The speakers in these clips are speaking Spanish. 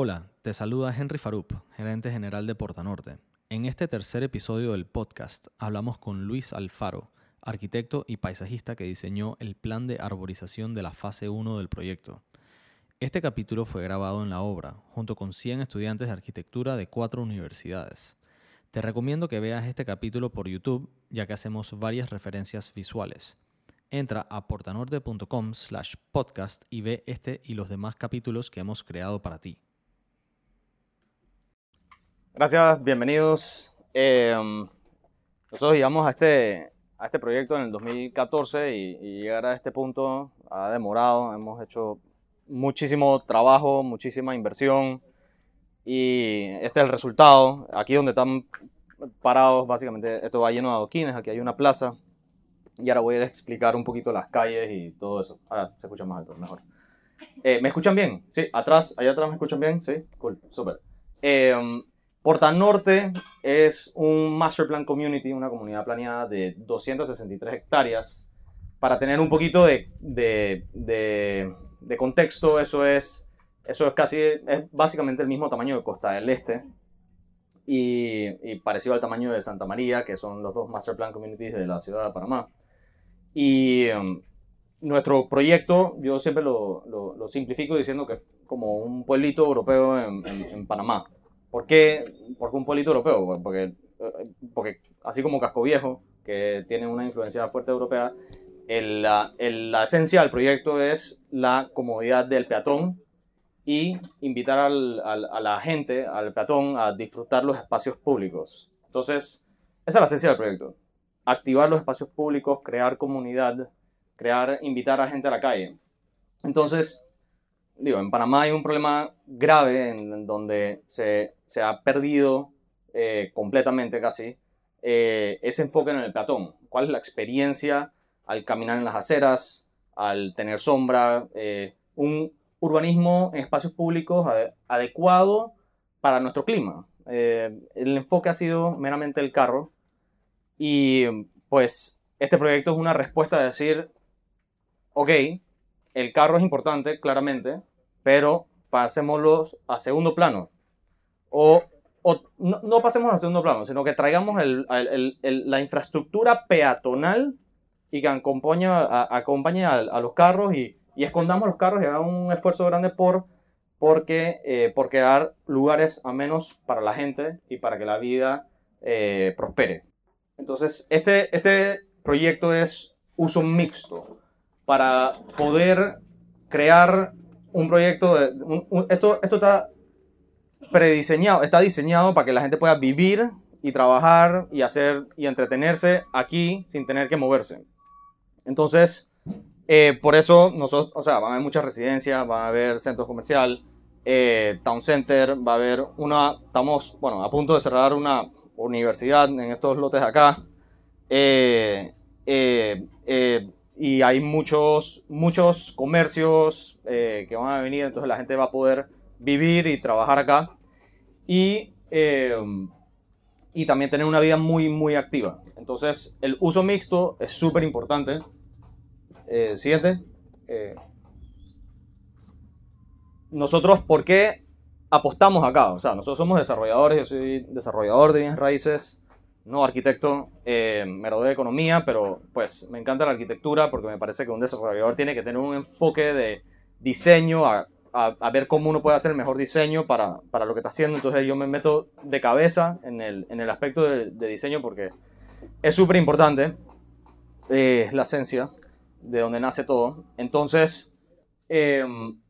Hola, te saluda Henry Farup, gerente general de Portanorte. En este tercer episodio del podcast hablamos con Luis Alfaro, arquitecto y paisajista que diseñó el plan de arborización de la fase 1 del proyecto. Este capítulo fue grabado en la obra, junto con 100 estudiantes de arquitectura de cuatro universidades. Te recomiendo que veas este capítulo por YouTube, ya que hacemos varias referencias visuales. Entra a portanorte.com slash podcast y ve este y los demás capítulos que hemos creado para ti. Gracias, bienvenidos. Eh, nosotros llegamos a este, a este proyecto en el 2014 y, y llegar a este punto ha demorado. Hemos hecho muchísimo trabajo, muchísima inversión y este es el resultado. Aquí donde están parados, básicamente esto va lleno de adoquines, aquí hay una plaza y ahora voy a explicar un poquito las calles y todo eso. Ahora se escucha más alto, mejor. Eh, ¿Me escuchan bien? Sí, atrás, allá atrás me escuchan bien, sí, cool, súper. Eh, Porta Norte es un Master Plan Community, una comunidad planeada de 263 hectáreas. Para tener un poquito de, de, de, de contexto, eso es, eso es casi, es básicamente el mismo tamaño de Costa del Este y, y, parecido al tamaño de Santa María, que son los dos Master Plan Communities de la ciudad de Panamá. Y um, nuestro proyecto, yo siempre lo, lo, lo, simplifico diciendo que es como un pueblito europeo en, en, en Panamá. ¿Por qué? Porque un pueblito europeo, porque, porque así como Casco Viejo, que tiene una influencia fuerte europea, el, el, la, esencia del proyecto es la comodidad del peatón y invitar al, al, a la gente, al peatón, a disfrutar los espacios públicos. Entonces, esa es la esencia del proyecto. Activar los espacios públicos, crear comunidad, crear, invitar a gente a la calle. Entonces, digo, en Panamá hay un problema grave en, en donde se, se, ha perdido eh, completamente casi eh, ese enfoque en el peatón. ¿Cuál es la experiencia al caminar en las aceras, al tener sombra? Eh, un urbanismo en espacios públicos ad adecuado para nuestro clima. Eh, el enfoque ha sido meramente el carro y pues este proyecto es una respuesta a decir, ok, el carro es importante, claramente, pero pasémoslo a segundo plano. O, o no, no, pasemos a segundo plano, sino que traigamos el, el, el, la infraestructura peatonal y que acompañe, a, acompañe a, a, los carros y, y, escondamos los carros y haga un esfuerzo grande por, porque, eh, por lugares a menos para la gente y para que la vida eh, prospere. Entonces, este, este proyecto es uso mixto para poder crear un proyecto de, un, un, esto, esto está prediseñado, está diseñado para que la gente pueda vivir y trabajar y hacer y entretenerse aquí sin tener que moverse. Entonces, eh, por eso nosotros, o sea, van a haber muchas residencias, va a haber centros comercial, eh, town center, va a haber una, estamos, bueno, a punto de cerrar una universidad en estos lotes acá. Eh, y hay muchos, muchos comercios eh, que van a venir, entonces la gente va a poder vivir y trabajar acá y, eh, y también tener una vida muy, muy activa. Entonces el uso mixto es súper importante. Eh, siguiente. nosotros, ¿por qué apostamos acá? O sea, nosotros somos desarrolladores, yo soy desarrollador de bienes raíces no arquitecto, eh, me gradué de economía, pero pues me encanta la arquitectura porque me parece que un desarrollador tiene que tener un enfoque de diseño, a, a, ver cómo uno puede hacer el mejor diseño para, para, lo que está haciendo. Entonces yo me meto de cabeza en el, en el aspecto de, diseño porque es súper importante, eh, la esencia de donde nace todo. Entonces, eh,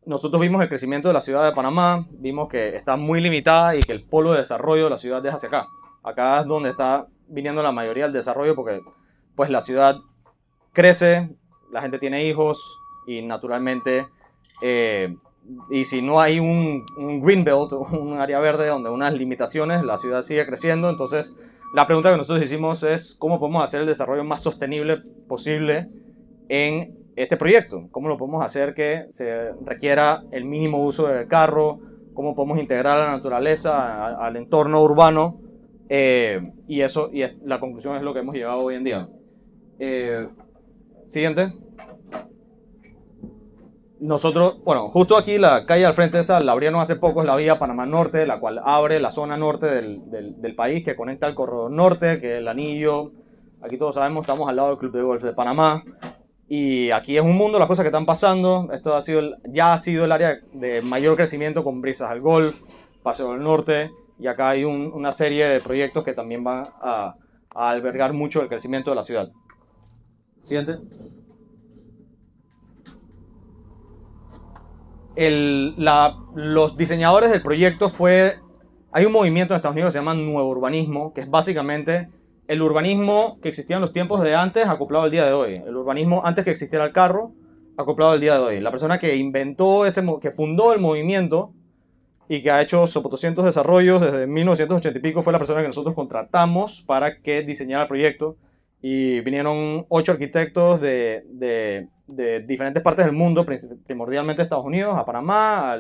nosotros vimos el crecimiento de la ciudad de Panamá, vimos que está muy limitada y que el polo de desarrollo de la ciudad es hacia acá. Acá es donde está viniendo la mayoría del desarrollo porque pues la ciudad crece, la gente tiene hijos y naturalmente eh, y si no hay un, un green belt, un área verde donde unas limitaciones, la ciudad sigue creciendo. Entonces la pregunta que nosotros hicimos es cómo podemos hacer el desarrollo más sostenible posible en este proyecto, cómo lo podemos hacer que se requiera el mínimo uso del carro, cómo podemos integrar la naturaleza al entorno urbano eh, y eso, y la conclusión es lo que hemos llegado hoy en día. Eh, siguiente. nosotros, bueno, justo aquí la calle al frente de esa la abrieron hace poco, es la vía Panamá Norte, la cual abre la zona norte del, del, del país que conecta al corredor norte, que es el anillo. Aquí todos sabemos, estamos al lado del Club de Golf de Panamá. Y aquí es un mundo, las cosas que están pasando. Esto ha sido, ya ha sido el área de mayor crecimiento con brisas al golf, Paseo del Norte. Y acá hay un, una serie de proyectos que también van a, a albergar mucho el crecimiento de la ciudad. Siguiente. el, la, los diseñadores del proyecto fue... Hay un movimiento en Estados Unidos que se llama nuevo urbanismo, que es básicamente el urbanismo que existía en los tiempos de antes acoplado al día de hoy. El urbanismo antes que existiera el carro acoplado al día de hoy. La persona que inventó ese, que fundó el movimiento y que ha hecho 200 desarrollos desde 1980 y pico fue la persona que nosotros contratamos para que diseñara el proyecto. Y vinieron ocho arquitectos de, de de diferentes partes del mundo, primordialmente Estados Unidos, a Panamá,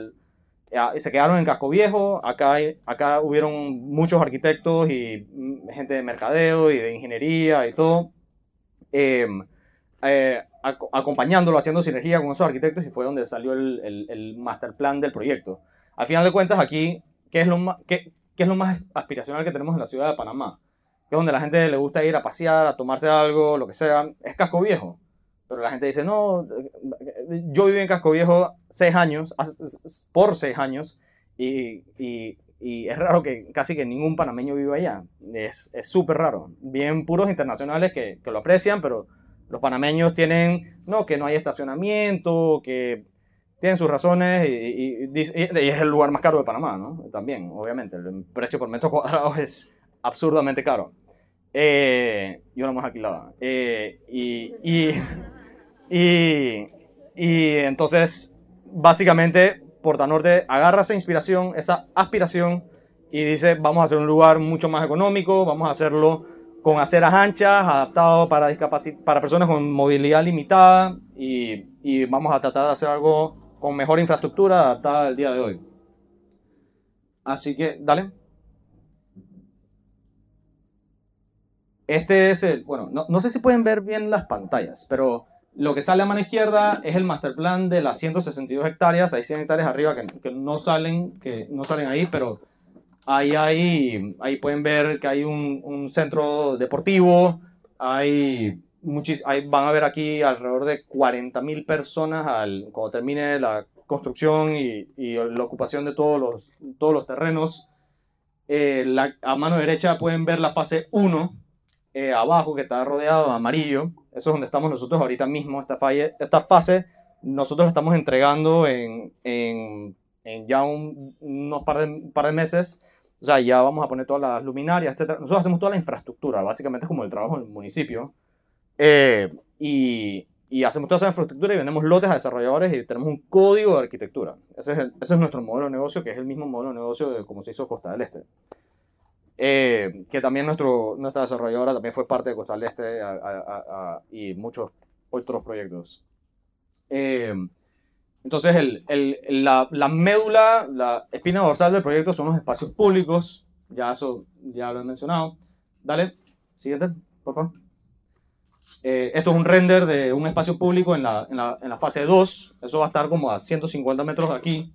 se quedaron en Casco Viejo, acá, acá hubieron muchos arquitectos y mm, gente de mercadeo y de ingeniería y todo, em, eh, acompañándolo, haciendo sinergia con esos arquitectos y fue donde salió el, el, el, master plan del proyecto. Al final de cuentas, aquí, ¿qué es, lo más, qué, ¿qué es lo más aspiracional que tenemos en la ciudad de Panamá? Que es donde la gente le gusta ir a pasear, a tomarse algo, lo que sea, es Casco Viejo. Pero la gente dice, no, yo viví en Casco Viejo seis años, por seis años, y, y, y, es raro que casi que ningún panameño viva allá. Es súper raro. Bien puros internacionales que, que, lo aprecian, pero los panameños tienen, no, que no hay estacionamiento, que tienen sus razones, y, y, es el lugar más caro de Panamá, ¿no? También, obviamente, el precio por metro cuadrado es absurdamente caro. Eh, y una más alquilada. Eh, y, y y, y entonces, básicamente, Portanorte agarra esa inspiración, esa aspiración y dice, vamos a hacer un lugar mucho más económico, vamos a hacerlo con aceras anchas, adaptado para, para personas con movilidad limitada y, y, vamos a tratar de hacer algo con mejor infraestructura adaptada al día de hoy. Así que, dale. Este es el, bueno, no, no sé si pueden ver bien las pantallas, pero lo que sale a mano izquierda es el master plan de las 162 hectáreas. Hay 100 hectáreas arriba que, no, salen, que no salen ahí, pero ahí, ahí, ahí pueden ver que hay un, un centro deportivo. Hay, muchis, hay, van a ver aquí alrededor de 40.000 personas al, cuando termine la construcción y, y, la ocupación de todos los, todos los terrenos. Eh, la, a mano derecha pueden ver la fase 1, eh, abajo que está rodeado de amarillo. Eso es donde estamos nosotros ahorita mismo. Esta, falle, esta fase nosotros la estamos entregando en, en, en ya un, unos par de, par de meses. O sea, ya vamos a poner todas las luminarias, etc. Nosotros hacemos toda la infraestructura, básicamente es como el trabajo del municipio. Eh, y, y, hacemos toda esa infraestructura y vendemos lotes a desarrolladores y tenemos un código de arquitectura. Ese es, el, ese es nuestro modelo de negocio, que es el mismo modelo de negocio de cómo se hizo Costa del Este. Eh, que también nuestro, nuestra desarrolladora también fue parte de Costa del Este a, a, a, y muchos otros proyectos. Eh, entonces, el, el, la, la, médula, la espina dorsal del proyecto son los espacios públicos. Ya eso ya lo he mencionado. Dale, siguiente, por favor. Eh, esto es un render de un espacio público en la, en la, en la fase 2. Eso va a estar como a 150 metros aquí.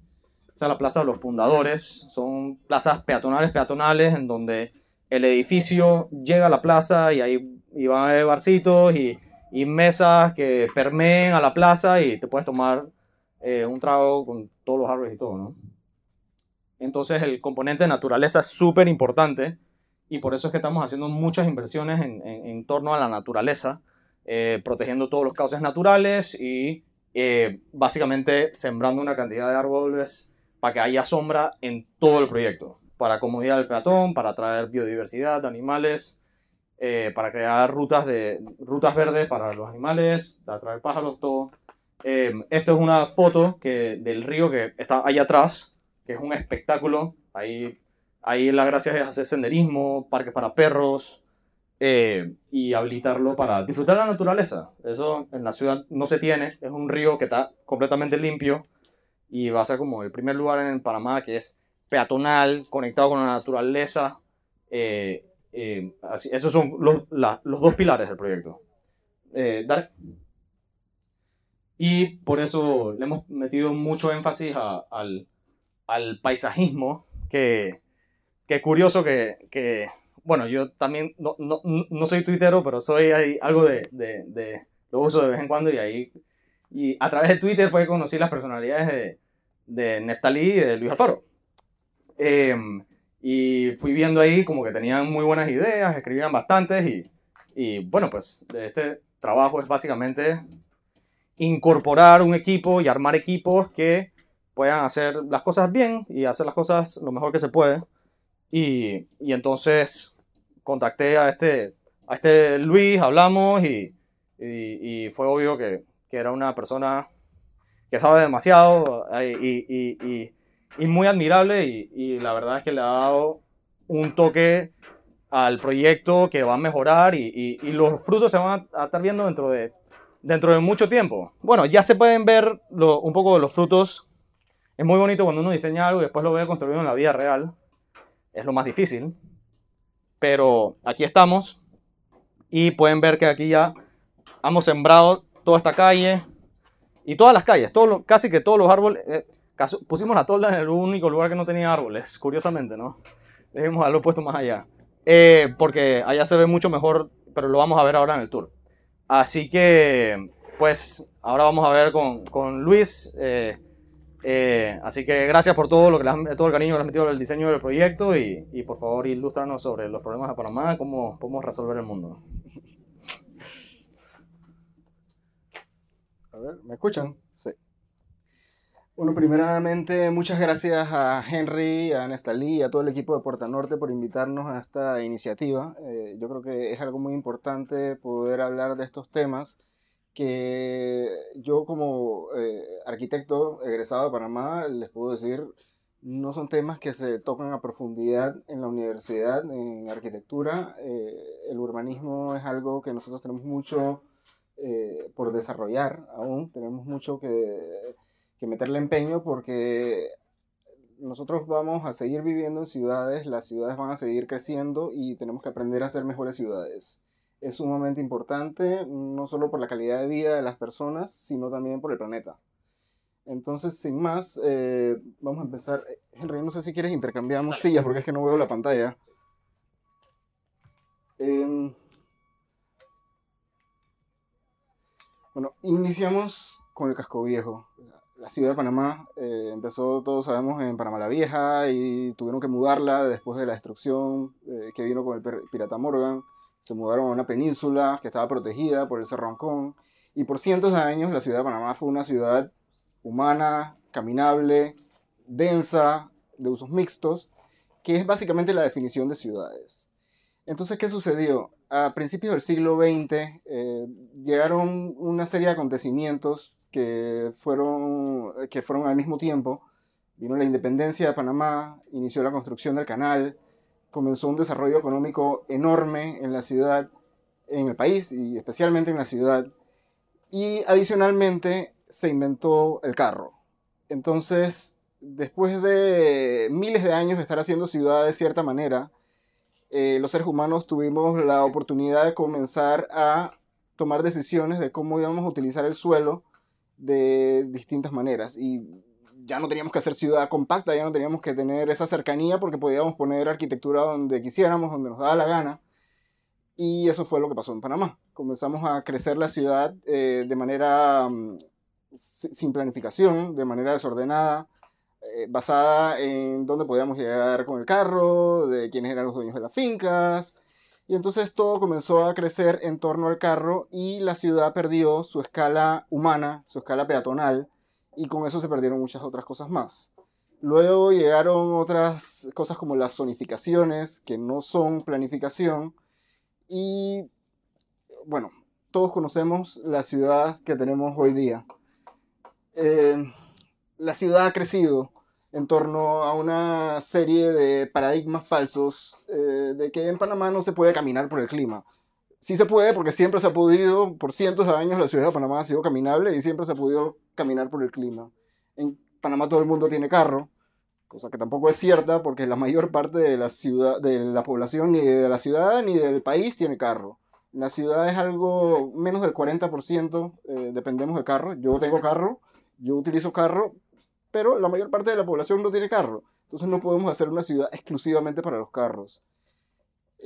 Esa es la Plaza de los Fundadores. Son plazas peatonales, peatonales, en donde el edificio llega a la plaza y ahí y van a haber barcitos y, y, mesas que permeen a la plaza y te puedes tomar eh, un trago con todos los árboles y todo, ¿no? Entonces el componente de naturaleza es súper importante y por eso es que estamos haciendo muchas inversiones en, en, en torno a la naturaleza, eh, protegiendo todos los cauces naturales y eh, básicamente sembrando una cantidad de árboles para que haya sombra en todo el proyecto, para comodidad del peatón, para atraer biodiversidad de animales, eh, para crear rutas, de, rutas verdes para los animales, para atraer pájaros, todo. Eh, esto es una foto que, del río que está ahí atrás, que es un espectáculo. Ahí, ahí la gracia es hacer senderismo, parques para perros eh, y habilitarlo para disfrutar de la naturaleza. Eso en la ciudad no se tiene, es un río que está completamente limpio y va a ser como el primer lugar en Panamá que es peatonal, conectado con la naturaleza. Eh, eh, así, esos son los, la, los, dos pilares del proyecto. Eh, dale. Y por eso le hemos metido mucho énfasis al, al, paisajismo, que, que curioso que, que, bueno, yo también no, no, no soy tuitero, pero soy ahí, algo de, de, de, lo uso de vez en cuando y ahí, y a través de Twitter fue que conocí las personalidades de, de Neftalí y de Luis Alfaro. Em, y fui viendo ahí como que tenían muy buenas ideas, escribían bastantes y, y bueno, pues este trabajo es básicamente incorporar un equipo y armar equipos que puedan hacer las cosas bien y hacer las cosas lo mejor que se puede. Y, y entonces contacté a este, a este Luis, hablamos y, y, y fue obvio que, que, era una persona que sabe demasiado y, y muy admirable y, la verdad es que le ha dado un toque al proyecto que va a mejorar y, los frutos se van a, estar viendo dentro de, dentro de mucho tiempo. Bueno, ya se pueden ver un poco los frutos. Es muy bonito cuando uno diseña algo y después lo ve construido en la vida real. Es lo más difícil. Pero aquí estamos y pueden ver que aquí ya hemos sembrado toda esta calle y todas las calles, todo casi que todos los árboles. Eh, pusimos la tolda en el único lugar que no tenía árboles, curiosamente, ¿no? Debemos haberlo puesto más allá. Eh, porque allá se ve mucho mejor, pero lo vamos a ver ahora en el tour. Así que, pues, ahora vamos a ver con, con Luis. Eh, eh, así que gracias por todo, lo que todo el cariño que le has metido el diseño del proyecto y, y por favor ilústranos sobre los problemas de Panamá, cómo podemos resolver el mundo. A ver, ¿me escuchan? Sí. Bueno, primeramente, muchas gracias a Henry, a Neftalí y a todo el equipo de Puerta Norte por invitarnos a esta iniciativa. Eh, yo creo que es algo muy importante poder hablar de estos temas que yo como eh, arquitecto egresado de Panamá les puedo decir, no son temas que se tocan a profundidad en la universidad, en arquitectura. Eh, el urbanismo es algo que nosotros tenemos mucho por desarrollar aún, tenemos mucho que que meterle empeño porque nosotros vamos a seguir viviendo en ciudades, las ciudades van a seguir creciendo y tenemos que aprender a ser mejores ciudades. Es sumamente importante, no solo por la calidad de vida de las personas, sino también por el planeta. Entonces, sin más, eh, vamos a empezar. Henry, no sé si quieres intercambiamos sillas porque es que no veo la pantalla. Em, bueno, iniciamos con el casco viejo la ciudad de Panamá eh, empezó, todos sabemos, en Panamá la Vieja y tuvieron que mudarla después de la destrucción eh, que vino con el pirata Morgan. Se mudaron a una península que estaba protegida por el Cerro Ancón. Y por cientos de años la ciudad de Panamá fue una ciudad humana, caminable, densa, de usos mixtos, que es básicamente la definición de ciudades. Entonces, ¿qué sucedió? A principios del siglo XX eh, llegaron una serie de acontecimientos que fueron, que fueron al mismo tiempo. Vino la independencia de Panamá, inició la construcción del canal, comenzó un desarrollo económico enorme en la ciudad, en el país y especialmente en la ciudad. Y adicionalmente se inventó el carro. Entonces, después de miles de años de estar haciendo ciudad de cierta manera, eh, los seres humanos tuvimos la oportunidad de comenzar a tomar decisiones de cómo íbamos a utilizar el suelo de distintas maneras. Y ya no teníamos que hacer ciudad compacta, ya no teníamos que tener esa cercanía porque podíamos poner arquitectura donde quisiéramos, donde nos daba la gana. Y eso fue lo que pasó en Panamá. Comenzamos a crecer la ciudad eh, de manera mm, sin planificación, de manera desordenada, eh, basada en dónde podíamos llegar con el carro, de quiénes eran los dueños de las fincas, y entonces todo comenzó a crecer en torno al carro y la ciudad perdió su escala humana, su escala peatonal, y con eso se perdieron muchas otras cosas más. Luego llegaron otras cosas como las zonificaciones, que no son planificación, y bueno, todos conocemos la ciudad que tenemos hoy día. Eh, la ciudad ha crecido en torno a una serie de paradigmas falsos eh, de que en Panamá no se puede caminar por el clima. Sí se puede porque siempre se ha podido, por cientos de años la ciudad de Panamá ha sido caminable y siempre se ha podido caminar por el clima. En Panamá todo el mundo tiene carro, cosa que tampoco es cierta porque la mayor parte de la ciudad, de la población ni de la ciudad ni del país tiene carro. La ciudad es algo menos del 40%, eh, dependemos de carro. Yo tengo carro, yo utilizo carro, pero la mayor parte de la población no tiene carro. Entonces no podemos hacer una ciudad exclusivamente para los carros.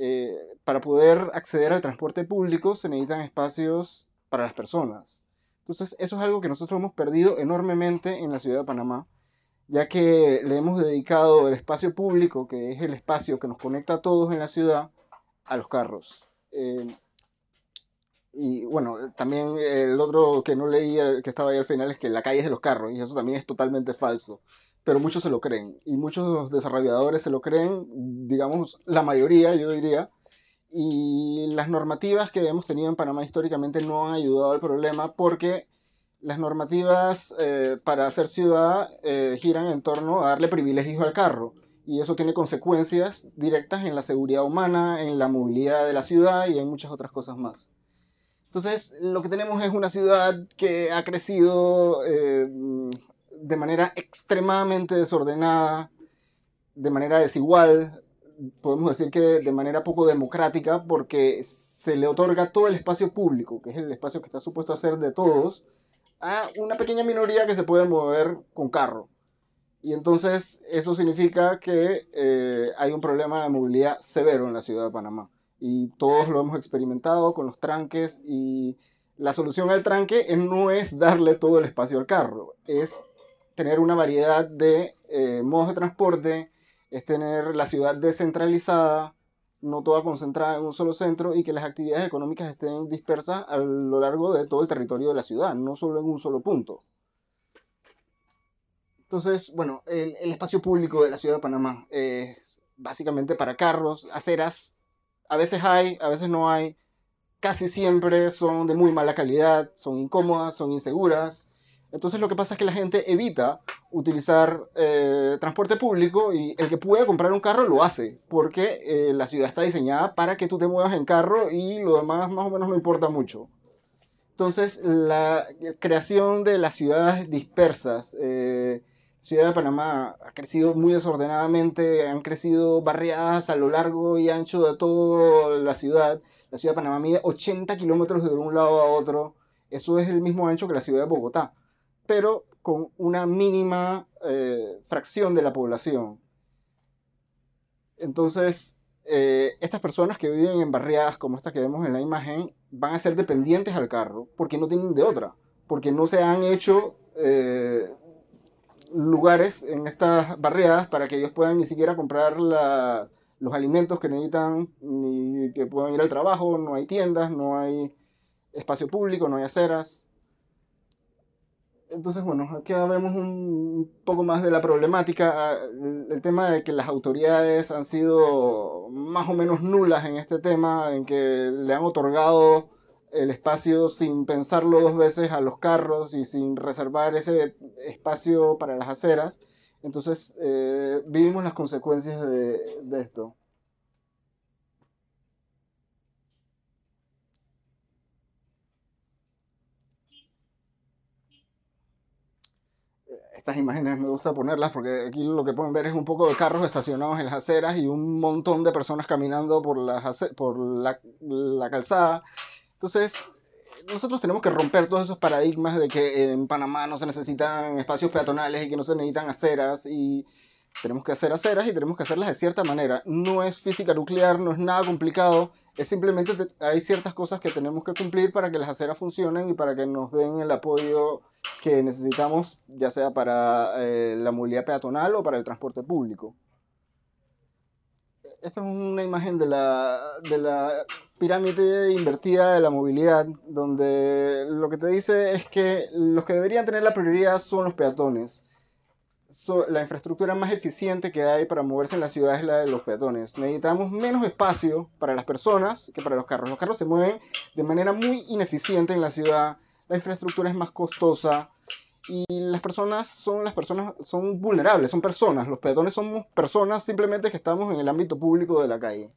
Eh, para poder acceder al transporte público se necesitan espacios para las personas. Entonces eso es algo que nosotros hemos perdido enormemente en la ciudad de Panamá, ya que le hemos dedicado el espacio público, que es el espacio que nos conecta a todos en la ciudad, a los carros. Eh, y bueno, también el otro que no leía, que estaba ahí al final, es que la calle es de los carros, y eso también es totalmente falso. Pero muchos se lo creen, y muchos desarrolladores se lo creen, digamos, la mayoría, yo diría. Y las normativas que hemos tenido en Panamá históricamente no han ayudado al problema porque las normativas eh, para hacer ciudad eh, giran en torno a darle privilegios al carro y eso tiene consecuencias directas en la seguridad humana, en la movilidad de la ciudad y en muchas otras cosas más. Entonces, lo que tenemos es una ciudad que ha crecido eh, de manera extremadamente desordenada, de manera desigual, podemos decir que de manera poco democrática, porque se le otorga todo el espacio público, que es el espacio que está supuesto a ser de todos, a una pequeña minoría que se puede mover con carro. Y entonces eso significa que eh, hay un problema de movilidad severo en la ciudad de Panamá y todos lo hemos experimentado con los tranques y la solución al tranque no es darle todo el espacio al carro, es tener una variedad de eh, modos de transporte, es tener la ciudad descentralizada, no toda concentrada en un solo centro y que las actividades económicas estén dispersas a lo largo de todo el territorio de la ciudad, no solo en un solo punto. Entonces, bueno, el, espacio público de la ciudad de Panamá es básicamente para carros, aceras, a veces hay, a veces no hay. Casi siempre son de muy mala calidad, son incómodas, son inseguras. Entonces lo que pasa es que la gente evita utilizar eh, transporte público y el que puede comprar un carro lo hace, porque eh, la ciudad está diseñada para que tú te muevas en carro y lo demás más o menos no importa mucho. Entonces la creación de las ciudades dispersas, eh, Ciudad de Panamá ha crecido muy desordenadamente, han crecido barriadas a lo largo y ancho de toda la ciudad. La ciudad de Panamá mide 80 kilómetros de un lado a otro. Eso es el mismo ancho que la ciudad de Bogotá, pero con una mínima eh, fracción de la población. Entonces, eh, estas personas que viven en barriadas como estas que vemos en la imagen van a ser dependientes al carro porque no tienen de otra, porque no se han hecho eh, lugares en estas barriadas para que ellos puedan ni siquiera comprar los alimentos que necesitan, ni que puedan ir al trabajo, no hay tiendas, no hay espacio público, no hay aceras. Entonces, bueno, aquí vemos un poco más de la problemática, el tema de que las autoridades han sido más o menos nulas en este tema, en que le han otorgado el espacio sin pensarlo dos veces a los carros y sin reservar ese espacio para las aceras. Entonces eh, vivimos las consecuencias de, esto. Estas imágenes me gusta ponerlas porque aquí lo que pueden ver es un poco de carros estacionados en las aceras y un montón de personas caminando por, las por la, la calzada entonces, nosotros tenemos que romper todos esos paradigmas de que en Panamá no se necesitan espacios peatonales y que no se necesitan aceras y tenemos que hacer aceras y tenemos que hacerlas de cierta manera. No es física nuclear, no es nada complicado, es simplemente hay ciertas cosas que tenemos que cumplir para que las aceras funcionen y para que nos den el apoyo que necesitamos, ya sea para eh, la movilidad peatonal o para el transporte público. Esta es una imagen de la, de la pirámide invertida de la movilidad, donde lo que te dice es que los que deberían tener la prioridad son los peatones. La infraestructura más eficiente que hay para moverse en la ciudad es la de los peatones. Necesitamos menos espacio para las personas que para los carros. Los carros se mueven de manera muy ineficiente en la ciudad. La infraestructura es más costosa y las personas son las personas son vulnerables, son personas. Los peatones somos personas simplemente que estamos en el ámbito público de la calle.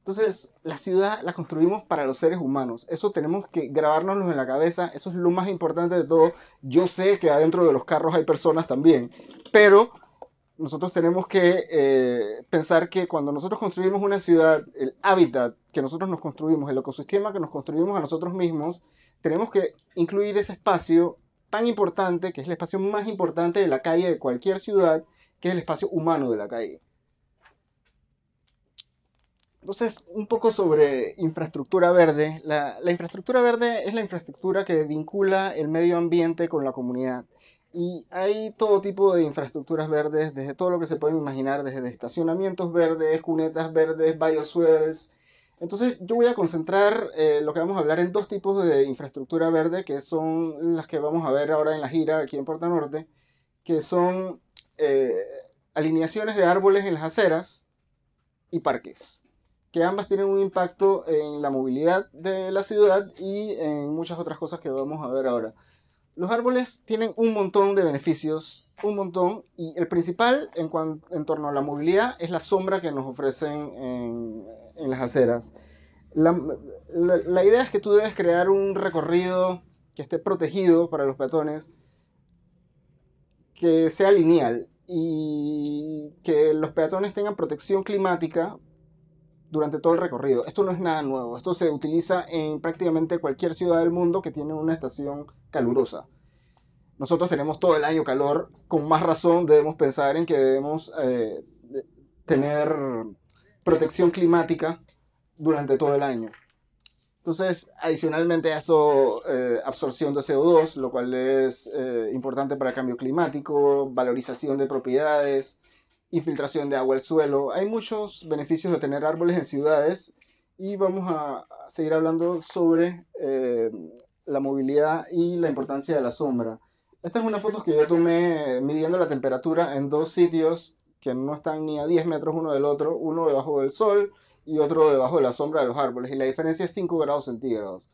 Entonces, la ciudad la construimos para los seres humanos. Eso tenemos que grabárnoslo en la cabeza. Eso es lo más importante de todo. Yo sé que adentro de los carros hay personas también. Pero nosotros tenemos que eh, pensar que cuando nosotros construimos una ciudad, el hábitat que nosotros nos construimos, el ecosistema que nos construimos a nosotros mismos, tenemos que incluir ese espacio tan importante, que es el espacio más importante de la calle de cualquier ciudad, que es el espacio humano de la calle. Entonces, un poco sobre infraestructura verde. La, infraestructura verde es la infraestructura que vincula el medio ambiente con la comunidad. Y hay todo tipo de infraestructuras verdes, desde todo lo que se puede imaginar, desde estacionamientos verdes, cunetas verdes, bioswells. Entonces yo voy a concentrar eh, lo que vamos a hablar en dos tipos de infraestructura verde, que son las que vamos a ver ahora en la gira aquí en Puerto Norte, que son eh, alineaciones de árboles en las aceras y parques que ambas tienen un impacto en la movilidad de la ciudad y en muchas otras cosas que vamos a ver ahora. Los árboles tienen un montón de beneficios, un montón, y el principal en, en torno a la movilidad es la sombra que nos ofrecen en, en las aceras. La, la, idea es que tú debes crear un recorrido que esté protegido para los peatones, que sea lineal y que los peatones tengan protección climática durante todo el recorrido. Esto no es nada nuevo, esto se utiliza en prácticamente cualquier ciudad del mundo que tiene una estación calurosa. Nosotros tenemos todo el año calor, con más razón debemos pensar en que debemos eh, tener protección climática durante todo el año. Entonces, adicionalmente a eso, eh, absorción de CO2, lo cual es eh, importante para el cambio climático, valorización de propiedades, infiltración de agua al suelo. Hay muchos beneficios de tener árboles en ciudades y vamos a seguir hablando sobre eh, la movilidad y la importancia de la sombra. Esta es una foto que yo tomé midiendo la temperatura en dos sitios que no están ni a 10 metros uno del otro, uno debajo del sol y otro debajo de la sombra de los árboles, y la diferencia es 5 grados centígrados.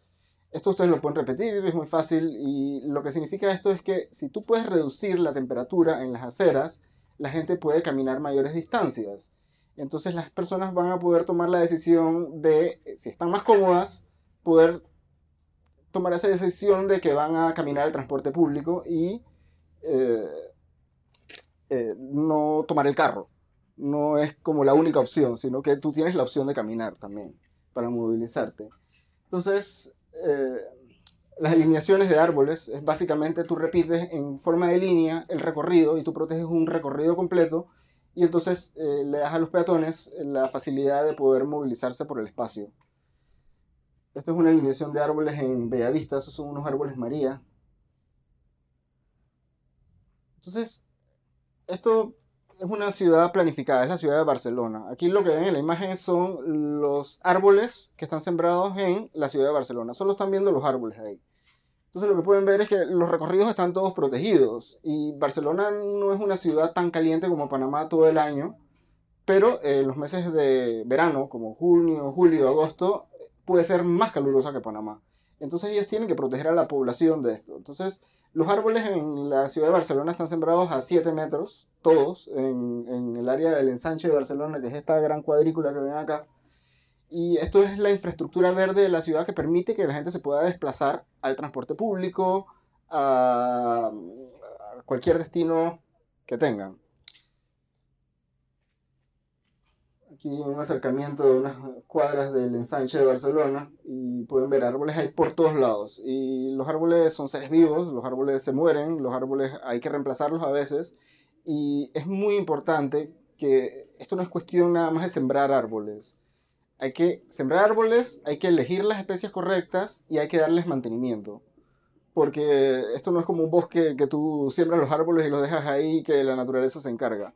Esto ustedes lo pueden repetir, es muy fácil, y lo que significa esto es que si tú puedes reducir la temperatura en las aceras, la gente puede caminar mayores distancias. Entonces las personas van a poder tomar la decisión de, si están más cómodas, poder tomar esa decisión de que van a caminar el transporte público y eh, eh, no tomar el carro. No es como la única opción, sino que tú tienes la opción de caminar también para movilizarte. Entonces, eh, las alineaciones de árboles es básicamente tú repites en forma de línea el recorrido y tú proteges un recorrido completo y entonces eh, le das a los peatones la facilidad de poder movilizarse por el espacio. Esto es una alineación de árboles en Bellavista, esos son unos árboles María. Entonces, esto es una ciudad planificada, es la ciudad de Barcelona. Aquí lo que ven en la imagen son los árboles que están sembrados en la ciudad de Barcelona. Solo están viendo los árboles ahí. Entonces lo que pueden ver es que los recorridos están todos protegidos. Y Barcelona no es una ciudad tan caliente como Panamá todo el año. Pero en los meses de verano, como junio, julio, agosto, puede ser más calurosa que Panamá. Entonces ellos tienen que proteger a la población de esto. Entonces los árboles en la ciudad de Barcelona están sembrados a 7 metros, todos, en, el área del ensanche de Barcelona, que es esta gran cuadrícula que ven acá. Y esto es la infraestructura verde de la ciudad que permite que la gente se pueda desplazar al transporte público, a cualquier destino que tengan. Aquí un acercamiento de unas cuadras del ensanche de Barcelona y pueden ver árboles hay por todos lados y los árboles son seres vivos, los árboles se mueren, los árboles hay que reemplazarlos a veces y es muy importante que esto no es cuestión nada más de sembrar árboles. Hay que sembrar árboles, hay que elegir las especies correctas y hay que darles mantenimiento. Porque esto no es como un bosque que tú siembras los árboles y los dejas ahí y que la naturaleza se encarga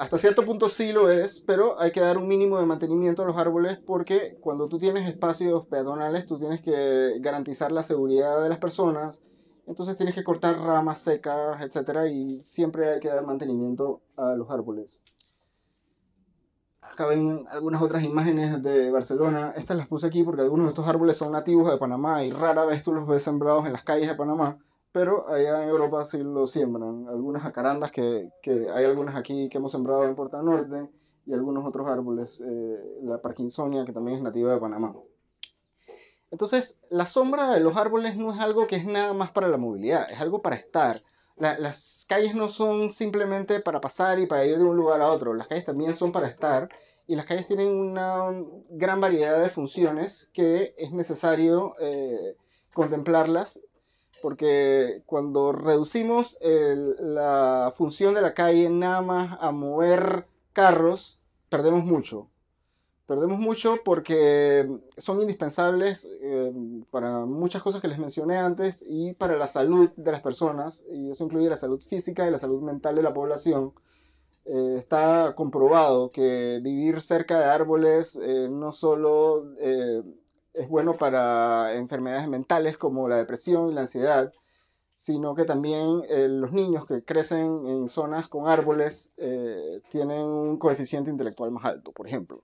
hasta cierto punto sí lo es, pero hay que dar un mínimo de mantenimiento a los árboles porque cuando tú tienes espacios peatonales, tú tienes que garantizar la seguridad de las personas, entonces tienes que cortar ramas secas, etc. Y siempre hay que dar mantenimiento a los árboles. Acá ven algunas otras imágenes de Barcelona. Estas las puse aquí porque algunos de estos árboles son nativos de Panamá y rara vez tú los ves sembrados en las calles de Panamá pero allá en Europa sí lo siembran. Algunas jacarandas que, que hay algunas aquí que hemos sembrado en Puerto Norte y algunos otros árboles, eh, la Parkinsonia que también es nativa de Panamá. Entonces, la sombra de los árboles no es algo que es nada más para la movilidad, es algo para estar. las calles no son simplemente para pasar y para ir de un lugar a otro, las calles también son para estar y las calles tienen una gran variedad de funciones que es necesario eh, contemplarlas porque cuando reducimos la función de la calle nada más a mover carros, perdemos mucho. Perdemos mucho porque son indispensables eh, para muchas cosas que les mencioné antes y para la salud de las personas, y eso incluye la salud física y la salud mental de la población. Eh, está comprobado que vivir cerca de árboles eh, no solo es bueno para enfermedades mentales como la depresión y la ansiedad, sino que también los niños que crecen en zonas con árboles tienen un coeficiente intelectual más alto, por ejemplo.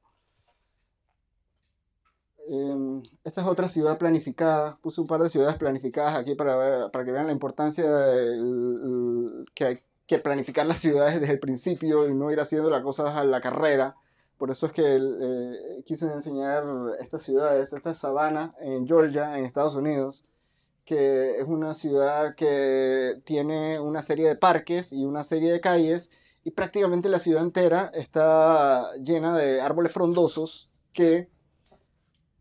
Em, esta es otra ciudad planificada. Puse un par de ciudades planificadas aquí para, para que vean la importancia de que hay que planificar las ciudades desde el principio y no ir haciendo las cosas a la carrera. Por eso es que eh, quise enseñar estas ciudades. Esta es Savannah, en Georgia, en Estados Unidos, que es una ciudad que tiene una serie de parques y una serie de calles y prácticamente la ciudad entera está llena de árboles frondosos que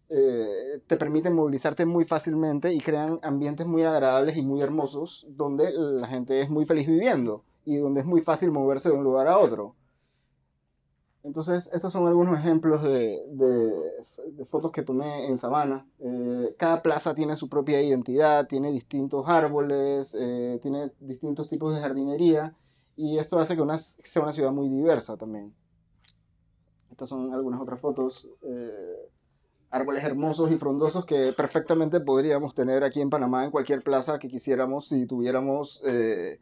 eh, te permiten movilizarte muy fácilmente y crean ambientes muy agradables y muy hermosos donde la gente es muy feliz viviendo y donde es muy fácil moverse de un lugar a otro. Entonces, estos son algunos ejemplos de, de, fotos que tomé en Sabana. Eh, cada plaza tiene su propia identidad, tiene distintos árboles, eh, tiene distintos tipos de jardinería y esto hace que una, sea una ciudad muy diversa también. Estas son algunas otras fotos árboles hermosos y frondosos que perfectamente podríamos tener aquí en Panamá en cualquier plaza que quisiéramos si tuviéramos eh,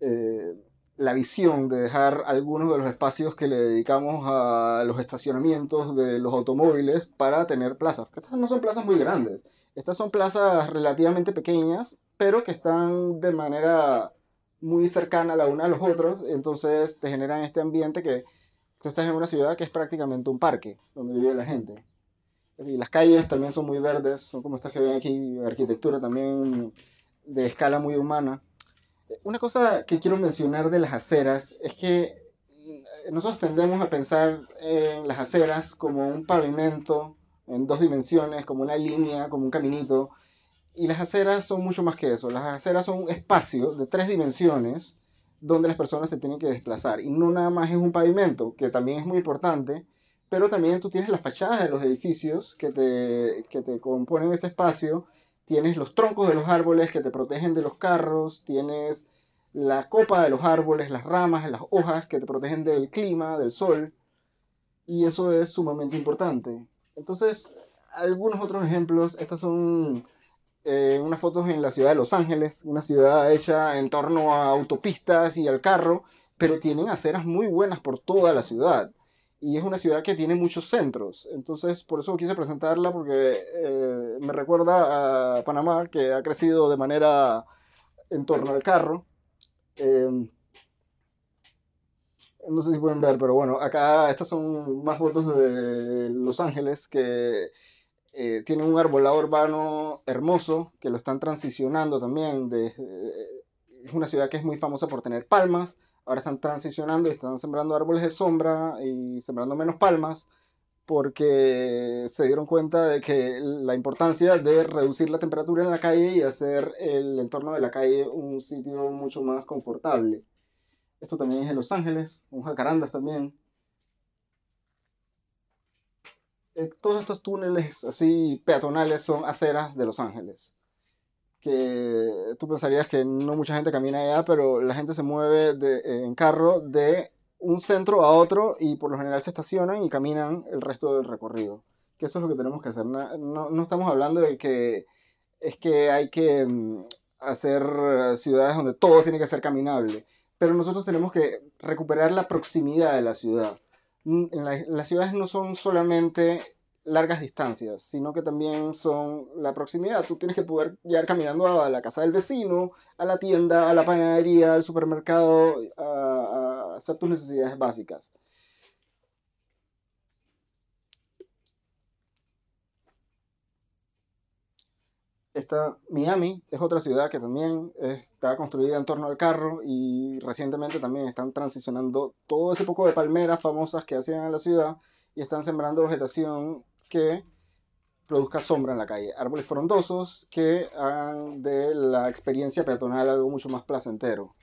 eh, la visión de dejar algunos de los espacios que le dedicamos a los estacionamientos de los automóviles para tener plazas. Estas no son plazas muy grandes, estas son plazas relativamente pequeñas, pero que están de manera muy cercana la una a los otros, entonces te generan este ambiente que tú estás en una ciudad que es prácticamente un parque donde vive la gente. Y las calles también son muy verdes, son como estas que ven aquí, arquitectura también de escala muy humana. Una cosa que quiero mencionar de las aceras es que mm, nosotros tendemos a pensar en las aceras como un pavimento en dos dimensiones, como una línea, como un caminito. Y las aceras son mucho más que eso. Las aceras son un espacio de tres dimensiones donde las personas se tienen que desplazar. Y no nada más es un pavimento, que también es muy importante, pero también tú tienes las fachadas de los edificios que te, que te componen ese espacio, tienes los troncos de los árboles que te protegen de los carros, tienes la copa de los árboles, las ramas, las hojas que te protegen del clima, del sol, y eso es sumamente importante. Entonces, algunos otros ejemplos, estas son eh, unas fotos en la ciudad de Los Ángeles, una ciudad hecha en torno a autopistas y al carro, pero tienen aceras muy buenas por toda la ciudad y es una ciudad que tiene muchos centros. Entonces, por eso quise presentarla, porque eh, me recuerda a Panamá, que ha crecido de manera en torno al carro. Em, no sé si pueden ver, pero bueno, acá estas son más fotos de Los Ángeles, que eh, tiene un arbolado urbano hermoso, que lo están transicionando también. De, eh, es una ciudad que es muy famosa por tener palmas, ahora están transicionando y están sembrando árboles de sombra y sembrando menos palmas porque se dieron cuenta de que la importancia de reducir la temperatura en la calle y hacer el entorno de la calle un sitio mucho más confortable. Esto también es en Los Ángeles, un jacarandas también. Eh, todos estos túneles así peatonales son aceras de Los Ángeles que tú pensarías que no mucha gente camina allá, pero la gente se mueve en carro de un centro a otro y por lo general se estacionan y caminan el resto del recorrido. Que eso es lo que tenemos que hacer. No, no estamos hablando de que es que hay que mm, hacer ciudades donde todo tiene que ser caminable, pero nosotros tenemos que recuperar la proximidad de la ciudad. Las ciudades no son solamente largas distancias, sino que también son la proximidad. Tú tienes que poder llegar caminando a la casa del vecino, a la tienda, a la panadería, al supermercado, a, hacer tus necesidades básicas. Esta, Miami es otra ciudad que también está construida en torno al carro y recientemente también están transicionando todo ese poco de palmeras famosas que hacían en la ciudad y están sembrando vegetación que produzca sombra en la calle. Árboles frondosos que hagan de la experiencia peatonal algo mucho más placentero.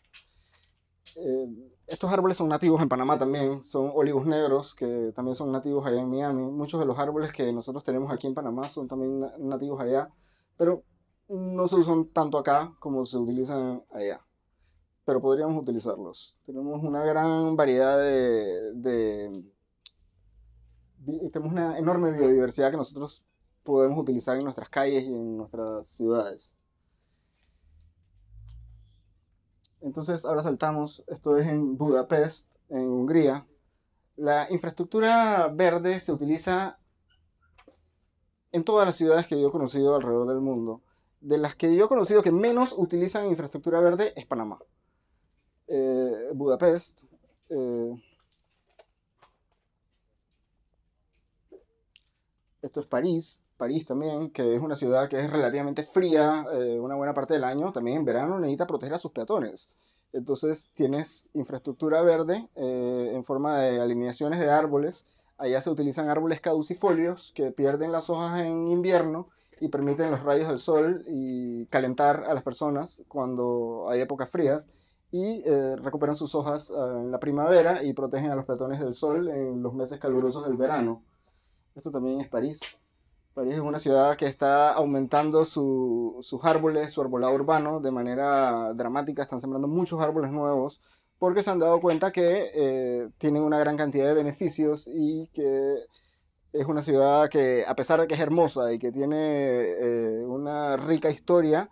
Eh, estos árboles son nativos en Panamá también, son olivos negros que también son nativos allá en Miami. Muchos de los árboles que nosotros tenemos aquí en Panamá son también nativos allá, pero no se usan tanto acá como se utilizan allá. Pero podríamos utilizarlos. Tenemos una gran variedad de, de tenemos una enorme biodiversidad que nosotros podemos utilizar en nuestras calles y en nuestras ciudades. Entonces ahora saltamos, esto es en Budapest, en Hungría. La infraestructura verde se utiliza en todas las ciudades que yo he conocido alrededor del mundo. De las que yo he conocido que menos utilizan infraestructura verde es Panamá. Eh, Budapest. Eh, esto es París. París también, que es una ciudad que es relativamente fría eh, una buena parte del año, también en verano necesita proteger a sus peatones. Entonces tienes infraestructura verde eh, en forma de alineaciones de árboles. Allá se utilizan árboles caducifolios que pierden las hojas en invierno y permiten los rayos del sol y calentar a las personas cuando hay épocas frías y eh, recuperan sus hojas en la primavera y protegen a los peatones del sol en los meses calurosos del verano. Esto también es París. París es una ciudad que está aumentando sus árboles, su arbolado urbano de manera dramática. Están sembrando muchos árboles nuevos porque se han dado cuenta que eh, tienen una gran cantidad de beneficios y que es una ciudad que, a pesar de que es hermosa y que tiene eh, una rica historia,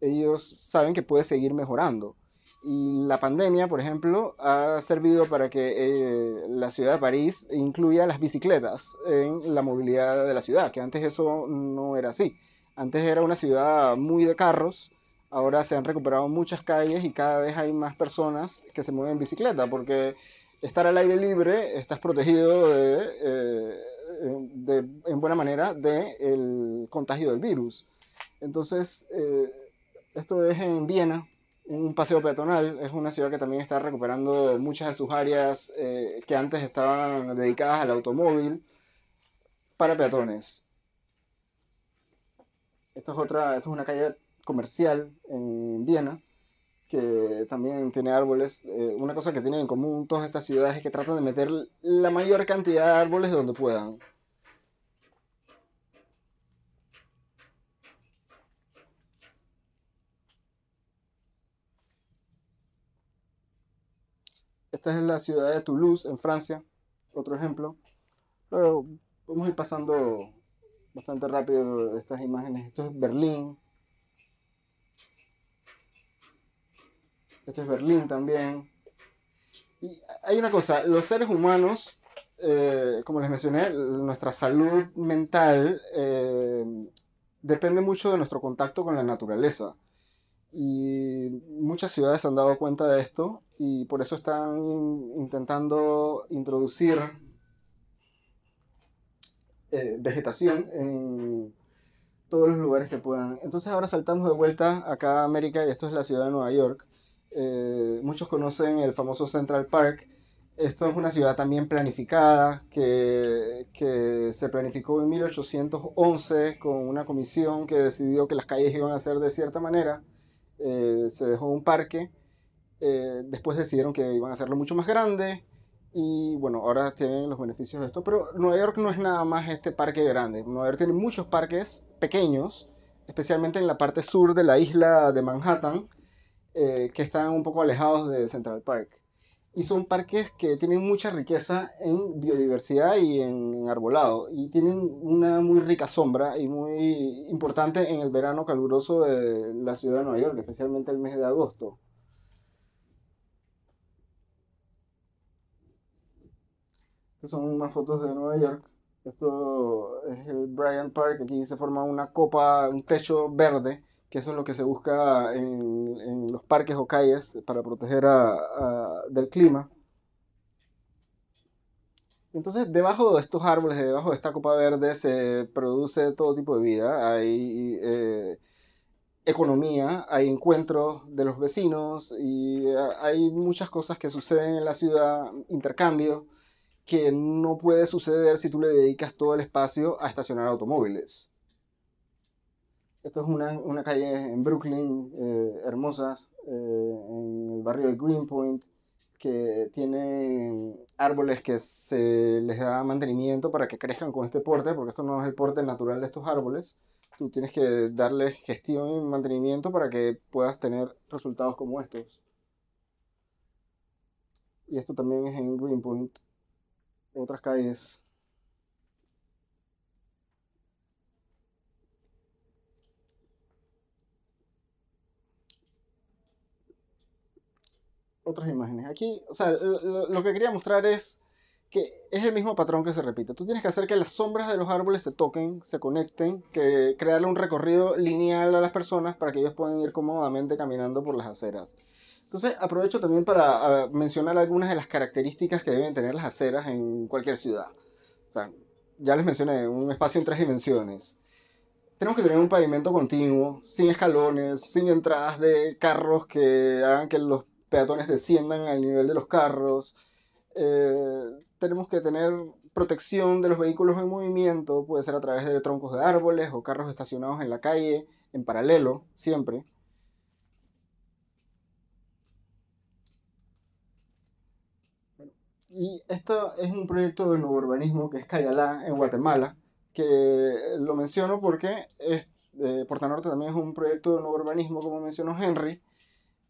ellos saben que puede seguir mejorando. Y la pandemia, por ejemplo, ha servido para que eh, la ciudad de París incluya las bicicletas en la movilidad de la ciudad, que antes eso no era así. Antes era una ciudad muy de carros, ahora se han recuperado muchas calles y cada vez hay más personas que se mueven en bicicleta, porque estar al aire libre estás protegido eh, en buena manera del contagio del virus. Entonces, eh, esto es en Viena, un paseo peatonal. Es una ciudad que también está recuperando muchas de sus áreas eh, que antes estaban dedicadas al automóvil para peatones. Esta es otra, es una calle comercial en Viena que también tiene árboles. Eh, una cosa que tienen en común todas estas ciudades es que tratan de meter la mayor cantidad de árboles donde puedan. Esta es la ciudad de Toulouse, en Francia, otro ejemplo. Pero vamos a ir pasando bastante rápido estas imágenes. Esto es Berlín. Esto es Berlín también. Y hay una cosa, los seres humanos, eh, como les mencioné, nuestra salud mental eh, depende mucho de nuestro contacto con la naturaleza. Y muchas ciudades se han dado cuenta de esto y por eso están intentando introducir eh, vegetación en todos los lugares que puedan. Entonces ahora saltamos de vuelta acá a América y esto es la ciudad de Nueva York. Eh, muchos conocen el famoso Central Park. Esto es una ciudad también planificada que, que, se planificó en 1811 con una comisión que decidió que las calles iban a ser de cierta manera eh, se dejó un parque, eh, después decidieron que iban a hacerlo mucho más grande y bueno, ahora tienen los beneficios de esto, pero Nueva York no es nada más este parque grande, Nueva York tiene muchos parques pequeños, especialmente en la parte sur de la isla de Manhattan, eh, que están un poco alejados de Central Park y son parques que tienen mucha riqueza en biodiversidad y en arbolado y tienen una muy rica sombra y muy importante en el verano caluroso de la ciudad de Nueva York, especialmente el mes de agosto. Estas son más fotos de Nueva York. Esto es el Bryant Park, aquí se forma una copa, un techo verde que eso es lo que se busca en, los parques o calles para proteger del clima. Entonces, debajo de estos árboles, debajo de esta copa verde, se produce todo tipo de vida. Hay eh, economía, hay encuentros de los vecinos y eh, hay muchas cosas que suceden en la ciudad, intercambio, que no puede suceder si tú le dedicas todo el espacio a estacionar automóviles. Esto es una, una calle en Brooklyn, eh, hermosas, eh, en el barrio de Greenpoint, que tiene árboles que se les da mantenimiento para que crezcan con este porte, porque esto no es el porte natural de estos árboles tú tienes que darle gestión y mantenimiento para que puedas tener resultados como estos. Y esto también es en Greenpoint, otras calles. Otras imágenes. Aquí, o sea, lo que quería mostrar es que es el mismo patrón que se repite. Tú tienes que hacer que las sombras de los árboles se toquen, se conecten, que crearle un recorrido lineal a las personas para que ellos puedan ir cómodamente caminando por las aceras. Entonces aprovecho también para mencionar algunas de las características que deben tener las aceras en cualquier ciudad. O sea, ya les mencioné, un espacio en tres dimensiones. Tenemos que tener un pavimento continuo, sin escalones, sin entradas de carros que hagan que los peatones desciendan al nivel de los carros. Eh, tenemos que tener protección de los vehículos en movimiento, puede ser a través de troncos de árboles o carros estacionados en la calle, en paralelo, siempre. Y esto es un proyecto de nuevo urbanismo que es Cayalá, en Guatemala, que lo menciono porque es, eh, Norte también es un proyecto de nuevo urbanismo, como mencionó Henry,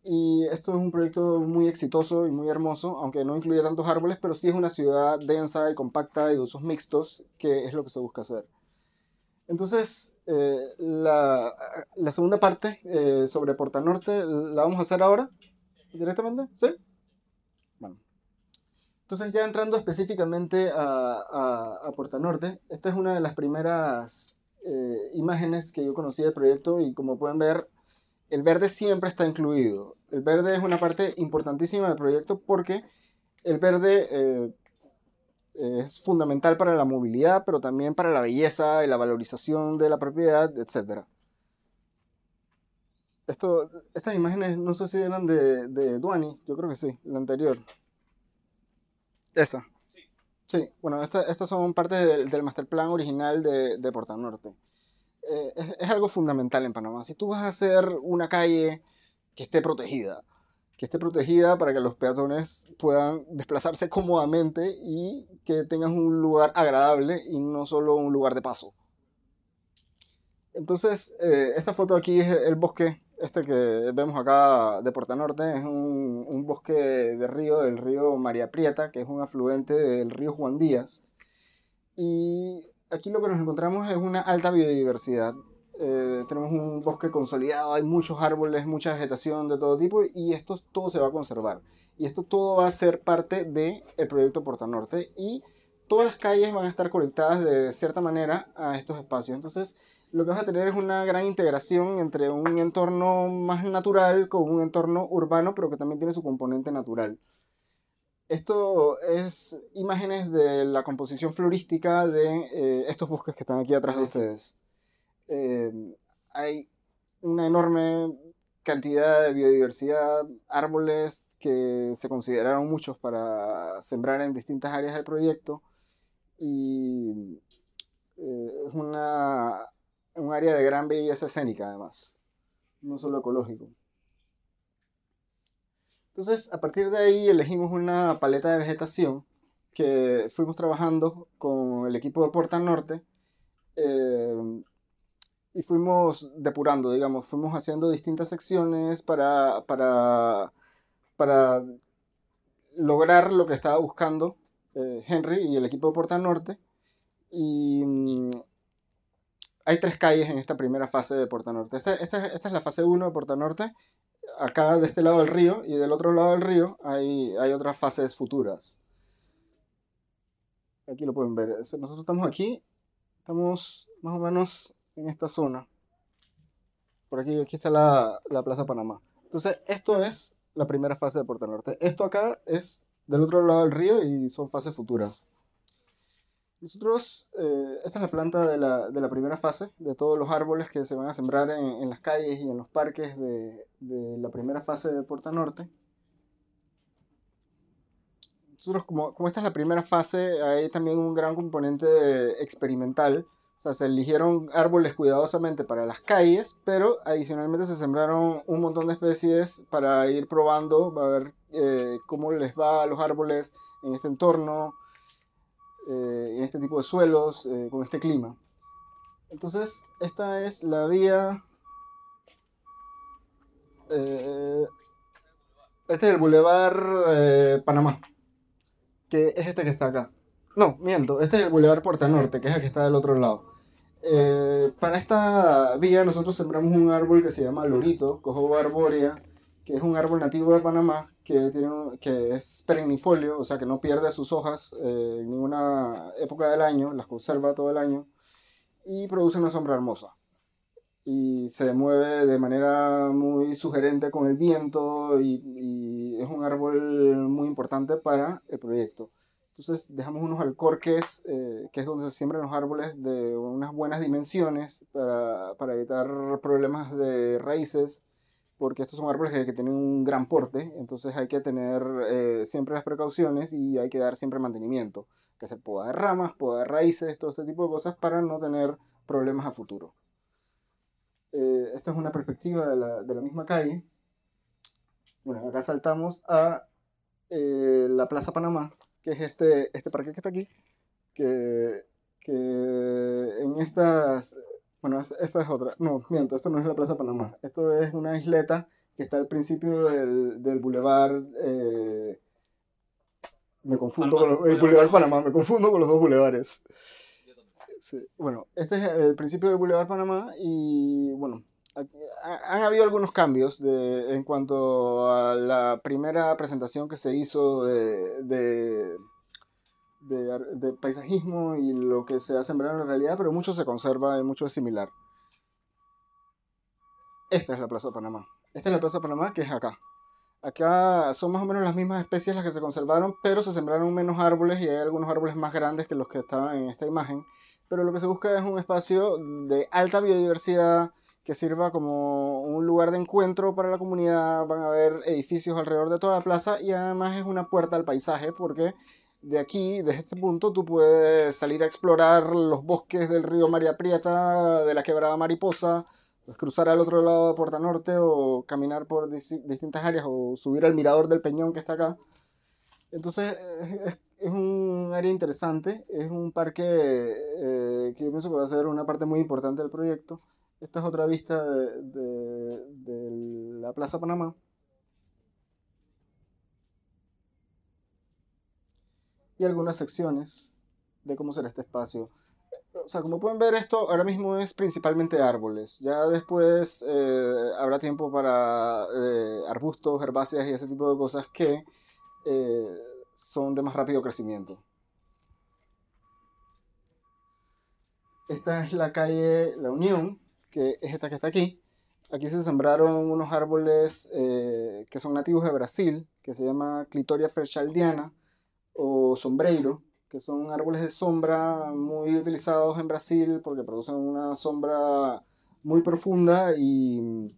y esto es un proyecto muy exitoso y muy hermoso, aunque no incluye tantos árboles, pero sí es una ciudad densa y compacta y de usos mixtos, que es lo que se busca hacer. Entonces, eh, la, la, segunda parte eh, sobre Porta Norte la vamos a hacer ahora, directamente, ¿sí? Bueno. Entonces, ya entrando específicamente a, a, a Porta Norte, esta es una de las primeras eh, imágenes que yo conocí del proyecto y como pueden ver, el verde siempre está incluido. El verde es una parte importantísima del proyecto porque el verde eh, es fundamental para la movilidad, pero también para la belleza y la valorización de la propiedad, etc. Esto, estas imágenes no sé si eran de, de Duani, yo creo que sí, la anterior. Esta. Sí. Sí, bueno, estas son partes del, del master plan original de, de Porta Norte. Eh, es, algo fundamental en Panamá. Si tú vas a hacer una calle que esté protegida, que esté protegida para que los peatones puedan desplazarse cómodamente y que tengas un lugar agradable y no solo un lugar de paso. Entonces, eh, esta foto aquí es el bosque, este que vemos acá de Puerto Norte, es un, un, bosque de río, del río María Prieta, que es un afluente del río Juan Díaz. Y aquí lo que nos encontramos es una alta biodiversidad. Eh, tenemos un bosque consolidado, hay muchos árboles, mucha vegetación de todo tipo y esto todo se va a conservar. Y esto todo va a ser parte del el proyecto Porta Norte y todas las calles van a estar conectadas de cierta manera a estos espacios. Entonces, lo que vas a tener es una gran integración entre un entorno más natural con un entorno urbano, pero que también tiene su componente natural. Esto es imágenes de la composición florística de eh, estos bosques que están aquí atrás de ustedes. Eh, hay una enorme cantidad de biodiversidad, árboles que se consideraron muchos para sembrar en distintas áreas del proyecto y eh, es una, un área de gran belleza escénica además, no solo ecológico. Entonces, a partir de ahí elegimos una paleta de vegetación que fuimos trabajando con el equipo de Puerta Norte eh, y fuimos depurando, digamos, fuimos haciendo distintas secciones para, para, para lograr lo que estaba buscando eh, Henry y el equipo de Puerta Norte. Y mm, hay tres calles en esta primera fase de Puerta Norte. Esta, esta, esta es la fase 1 de Puerta Norte acá de este lado del río y del otro lado del río hay, hay otras fases futuras. Aquí lo pueden ver. Nosotros estamos aquí, estamos más o menos en esta zona. Por aquí, aquí está la, la Plaza Panamá. Entonces, esto es la primera fase de Puerto Norte. Esto acá es del otro lado del río y son fases futuras. Nosotros, eh, esta es la planta de la, de la, primera fase, de todos los árboles que se van a sembrar en, en las calles y en los parques de, de, la primera fase de Puerta Norte. Nosotros, como, como esta es la primera fase, hay también un gran componente experimental. O sea, se eligieron árboles cuidadosamente para las calles, pero adicionalmente se sembraron un montón de especies para ir probando, a ver eh, cómo les va a los árboles en este entorno, eh, en este tipo de suelos, eh, con este clima. Entonces, esta es la vía... Eh, este es el Boulevard Panamá, que es este que está acá. No, miento, este es el Boulevard Puerta Norte, que es el que está del otro lado. para esta vía nosotros sembramos un árbol que se llama lorito, cojo arbórea, que es un árbol nativo de Panamá, que, tiene, que es perennifolio, o sea que no pierde sus hojas eh, en ninguna época del año, las conserva todo el año y produce una sombra hermosa. Y se mueve de manera muy sugerente con el viento y, es un árbol muy importante para el proyecto. Entonces dejamos unos alcorques, eh, que es donde se siembran los árboles de unas buenas dimensiones para, para evitar problemas de raíces porque estos son árboles que, tienen un gran porte, entonces hay que tener eh, siempre las precauciones y hay que dar siempre mantenimiento, que hacer poda de ramas, poda de raíces, todo este tipo de cosas para no tener problemas a futuro. Eh, esta es una perspectiva de la, de la, misma calle. Bueno, acá saltamos a eh, la Plaza Panamá, que es este, este parque que está aquí, que, que en estas bueno, esta es otra. No, miento, esto no es la Plaza Panamá. Esto es una isleta que está al principio del, del bulevar. Eh, me confundo con los, el Boulevard Panamá, me confundo con los dos bulevares. Sí. Bueno, este es el principio del Boulevard Panamá y bueno, han habido algunos cambios de, en cuanto a la primera presentación que se hizo de, de de, paisajismo y lo que se ha sembrado en la realidad, pero mucho se conserva y mucho es similar. Esta es la Plaza de Panamá. Esta es la Plaza de Panamá que es acá. Acá son más o menos las mismas especies las que se conservaron, pero se sembraron menos árboles y hay algunos árboles más grandes que los que estaban en esta imagen. Pero lo que se busca es un espacio de alta biodiversidad que sirva como un lugar de encuentro para la comunidad. Van a haber edificios alrededor de toda la plaza y además es una puerta al paisaje porque de aquí, desde este punto, tú puedes salir a explorar los bosques del río María Prieta, de la quebrada Mariposa, pues cruzar al otro lado de Puerta Norte o caminar por distintas áreas o subir al mirador del Peñón que está acá. Entonces es, un área interesante, es un parque eh, que yo pienso que va a ser una parte muy importante del proyecto. Esta es otra vista de la Plaza Panamá. Y algunas secciones de cómo será este espacio. O sea, como pueden ver, esto ahora mismo es principalmente árboles. Ya después eh, habrá tiempo para eh, arbustos, herbáceas y ese tipo de cosas que eh, son de más rápido crecimiento. Esta es la calle La Unión, que es esta que está aquí. Aquí se sembraron unos árboles que son nativos de Brasil, que se llama Clitoria ferchaldiana o sombreiro, que son árboles de sombra muy utilizados en Brasil porque producen una sombra muy profunda y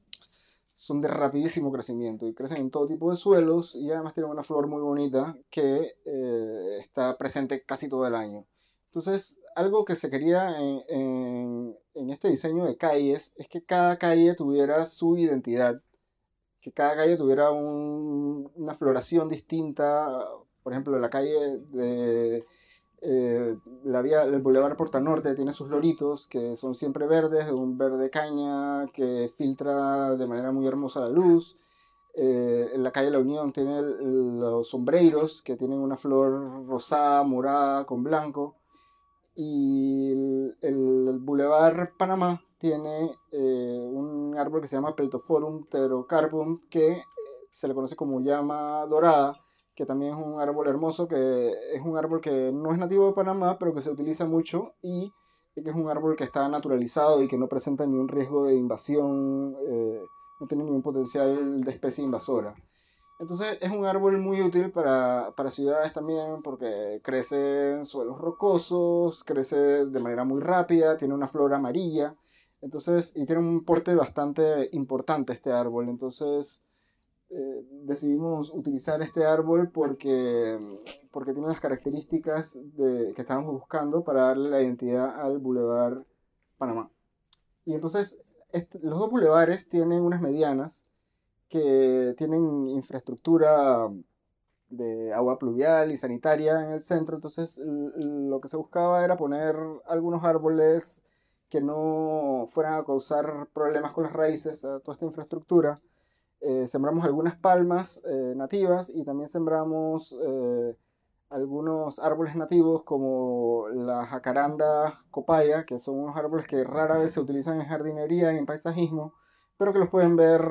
son de rapidísimo crecimiento y crecen en todo tipo de suelos y además tienen una flor muy bonita que eh, está presente casi todo el año. Entonces, algo que se quería en, en, este diseño de calles es que cada calle tuviera su identidad, que cada calle tuviera una floración distinta, por ejemplo, la calle de eh, la vía del Boulevard Porta Norte tiene sus loritos que son siempre verdes, de un verde caña que filtra de manera muy hermosa la luz. Eh, en la calle La Unión tiene los sombreros que tienen una flor rosada, morada, con blanco. Y el, Boulevard Panamá tiene eh, un árbol que se llama Peltophorum pterocarpum que se le conoce como llama dorada que también es un árbol hermoso, que es un árbol que no es nativo de Panamá, pero que se utiliza mucho y que es un árbol que está naturalizado y que no presenta ningún riesgo de invasión, eh, no tiene ningún potencial de especie invasora. Entonces es un árbol muy útil para, para ciudades también porque crece en suelos rocosos, crece de manera muy rápida, tiene una flor amarilla. Entonces, y tiene un porte bastante importante este árbol. Entonces, eh, decidimos utilizar este árbol porque, porque tiene las características que estábamos buscando para darle la identidad al Boulevard Panamá. Y entonces, los dos bulevares tienen unas medianas que tienen infraestructura de agua pluvial y sanitaria en el centro, entonces lo que se buscaba era poner algunos árboles que no fueran a causar problemas con las raíces a toda esta infraestructura. Eh, sembramos algunas palmas eh, nativas y también sembramos eh, algunos árboles nativos como la jacaranda copaya, que son unos árboles que rara vez se utilizan en jardinería y en paisajismo, pero que los pueden ver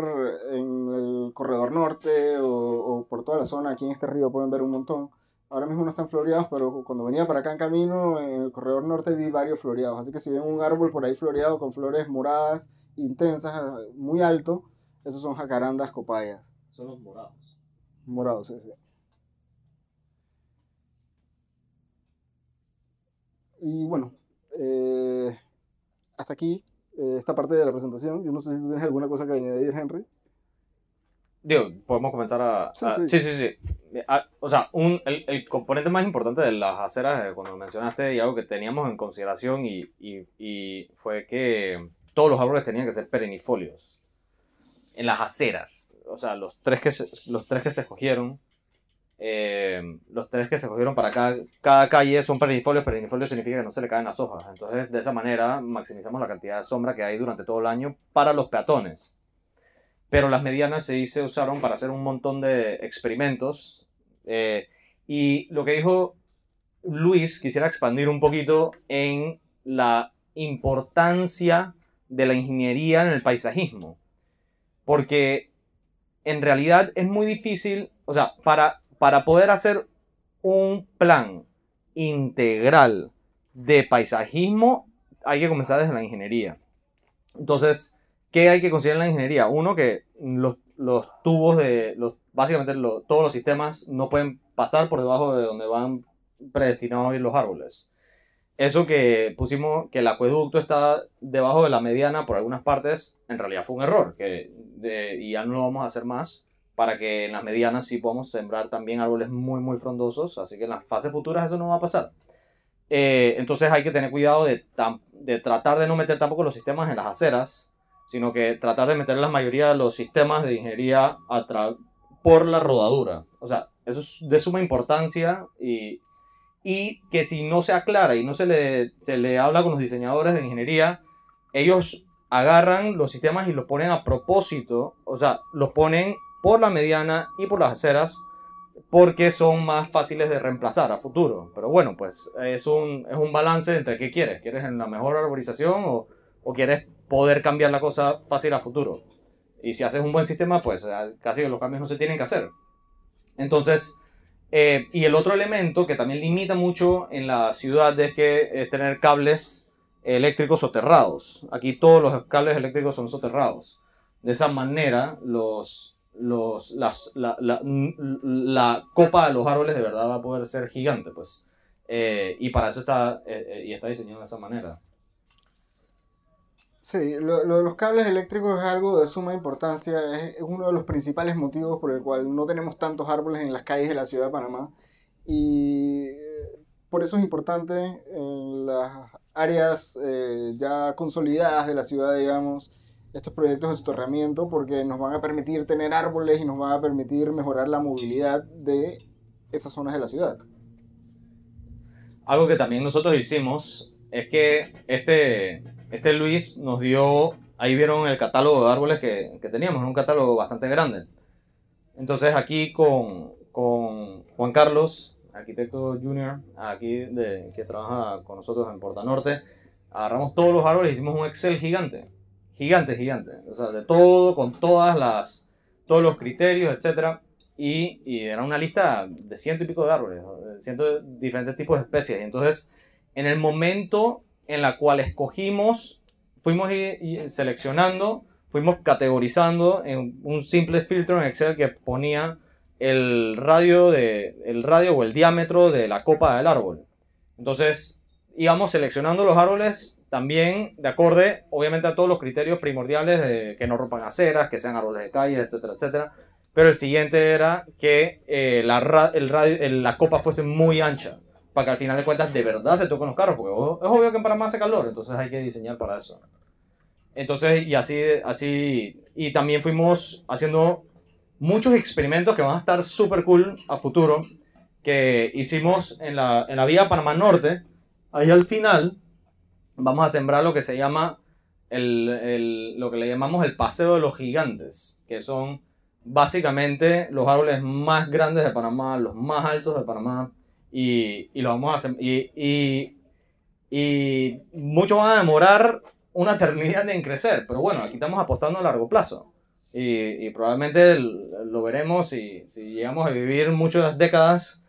en el corredor norte o, por toda la zona, aquí en este río pueden ver un montón. Ahora mismo no están floreados, pero cuando venía para acá en camino, en el corredor norte vi varios floreados. Así que si ven un árbol por ahí floreado con flores moradas, intensas, muy alto, esos son jacarandas copayas. Son los morados. Morados, sí, sí. Y bueno, eh, hasta aquí eh, esta parte de la presentación. Yo no sé si tienes alguna cosa que añadir, Henry. Digo, podemos comenzar a... Sí, sí, sí. sí, ah, o sea, un, el, el, componente más importante de las aceras, cuando mencionaste, y algo que teníamos en consideración, y, y, y, fue que todos los árboles tenían que ser perennifolios. En las aceras. O sea, los tres que los tres que se escogieron eh, los tres que se cogieron para cada, cada calle son perennifolios. Perennifolios significa que no se le caen las hojas. Entonces, de esa manera, maximizamos la cantidad de sombra que hay durante todo el año para los peatones. Pero las medianas sí se usaron para hacer un montón de experimentos. Eh, y lo que dijo Luis, quisiera expandir un poquito en la importancia de la ingeniería en el paisajismo. Porque en realidad es muy difícil, o sea, para para poder hacer un plan integral de paisajismo, hay que comenzar desde la ingeniería. Entonces, ¿qué hay que considerar en la ingeniería? Uno, que los, tubos de, los, básicamente todos los sistemas no pueden pasar por debajo de donde van predestinados a ir los árboles. Eso que pusimos, que el acueducto está debajo de la mediana por algunas partes, en realidad fue un error, que y ya no lo vamos a hacer más para que en las medianas sí podamos sembrar también árboles muy, muy frondosos, así que en las fases futuras eso no va a pasar. Eh, entonces hay que tener cuidado de, de, tratar de no meter tampoco los sistemas en las aceras, sino que tratar de meter la mayoría de los sistemas de ingeniería por la rodadura. O sea, eso es de suma importancia y, y que si no se aclara y no se le, se le habla con los diseñadores de ingeniería, ellos agarran los sistemas y los ponen a propósito, o sea, los ponen por la mediana y por las aceras porque son más fáciles de reemplazar a futuro. Pero bueno, pues es un, es un balance entre qué quieres. ¿Quieres la mejor arborización o, o, quieres poder cambiar la cosa fácil a futuro? Y si haces un buen sistema, pues casi los cambios no se tienen que hacer. Entonces, eh, y el otro elemento que también limita mucho en la ciudad es que es tener cables eléctricos soterrados. Aquí todos los cables eléctricos son soterrados. De esa manera, los, los, las, la, la, la, copa de los árboles de verdad va a poder ser gigante, pues. Eh, y para eso está, eh, eh, y está diseñado de esa manera. Sí, lo, de los cables eléctricos es algo de suma importancia, es, uno de los principales motivos por el cual no tenemos tantos árboles en las calles de la ciudad de Panamá. Y por eso es importante en las áreas ya consolidadas de la ciudad, digamos, estos proyectos de soterramiento porque nos van a permitir tener árboles y nos van a permitir mejorar la movilidad de esas zonas de la ciudad. Algo que también nosotros hicimos es que este, este Luis nos dio, ahí vieron el catálogo de árboles que, que teníamos, un catálogo bastante grande. Entonces aquí con, con Juan Carlos, arquitecto junior, aquí de, que trabaja con nosotros en Porta Norte, agarramos todos los árboles y hicimos un Excel gigante gigante, gigante. O sea, de todo, con todas las, todos los criterios, etc. Y, y era una lista de ciento y pico de árboles, ciento diferentes tipos de especies. Entonces, en el momento en la cual escogimos, fuimos seleccionando, fuimos categorizando en un simple filtro en Excel que ponía el radio, de, el radio o el diámetro de la copa del árbol. Entonces, íbamos seleccionando los árboles también de acorde, obviamente, a todos los criterios primordiales de que no rompan aceras, que sean árboles de calle, etcétera, etcétera. Pero el siguiente era que eh, la, el radio, la copa fuese muy ancha, para que al final de cuentas de verdad se toquen los carros, porque es obvio que en Panamá hace calor, entonces hay que diseñar para eso. Entonces, y así, así, y también fuimos haciendo muchos experimentos que van a estar súper cool a futuro, que hicimos en la, en la vía Panamá Norte, ahí al final vamos a sembrar lo que se llama el, el, lo que le llamamos el paseo de los gigantes, que son básicamente los árboles más grandes de Panamá, los más altos de Panamá, y, y lo vamos a hacer, y, y, y muchos van a demorar una eternidad en crecer, pero bueno, aquí estamos apostando a largo plazo. Y, y probablemente lo veremos y si llegamos a vivir muchas décadas,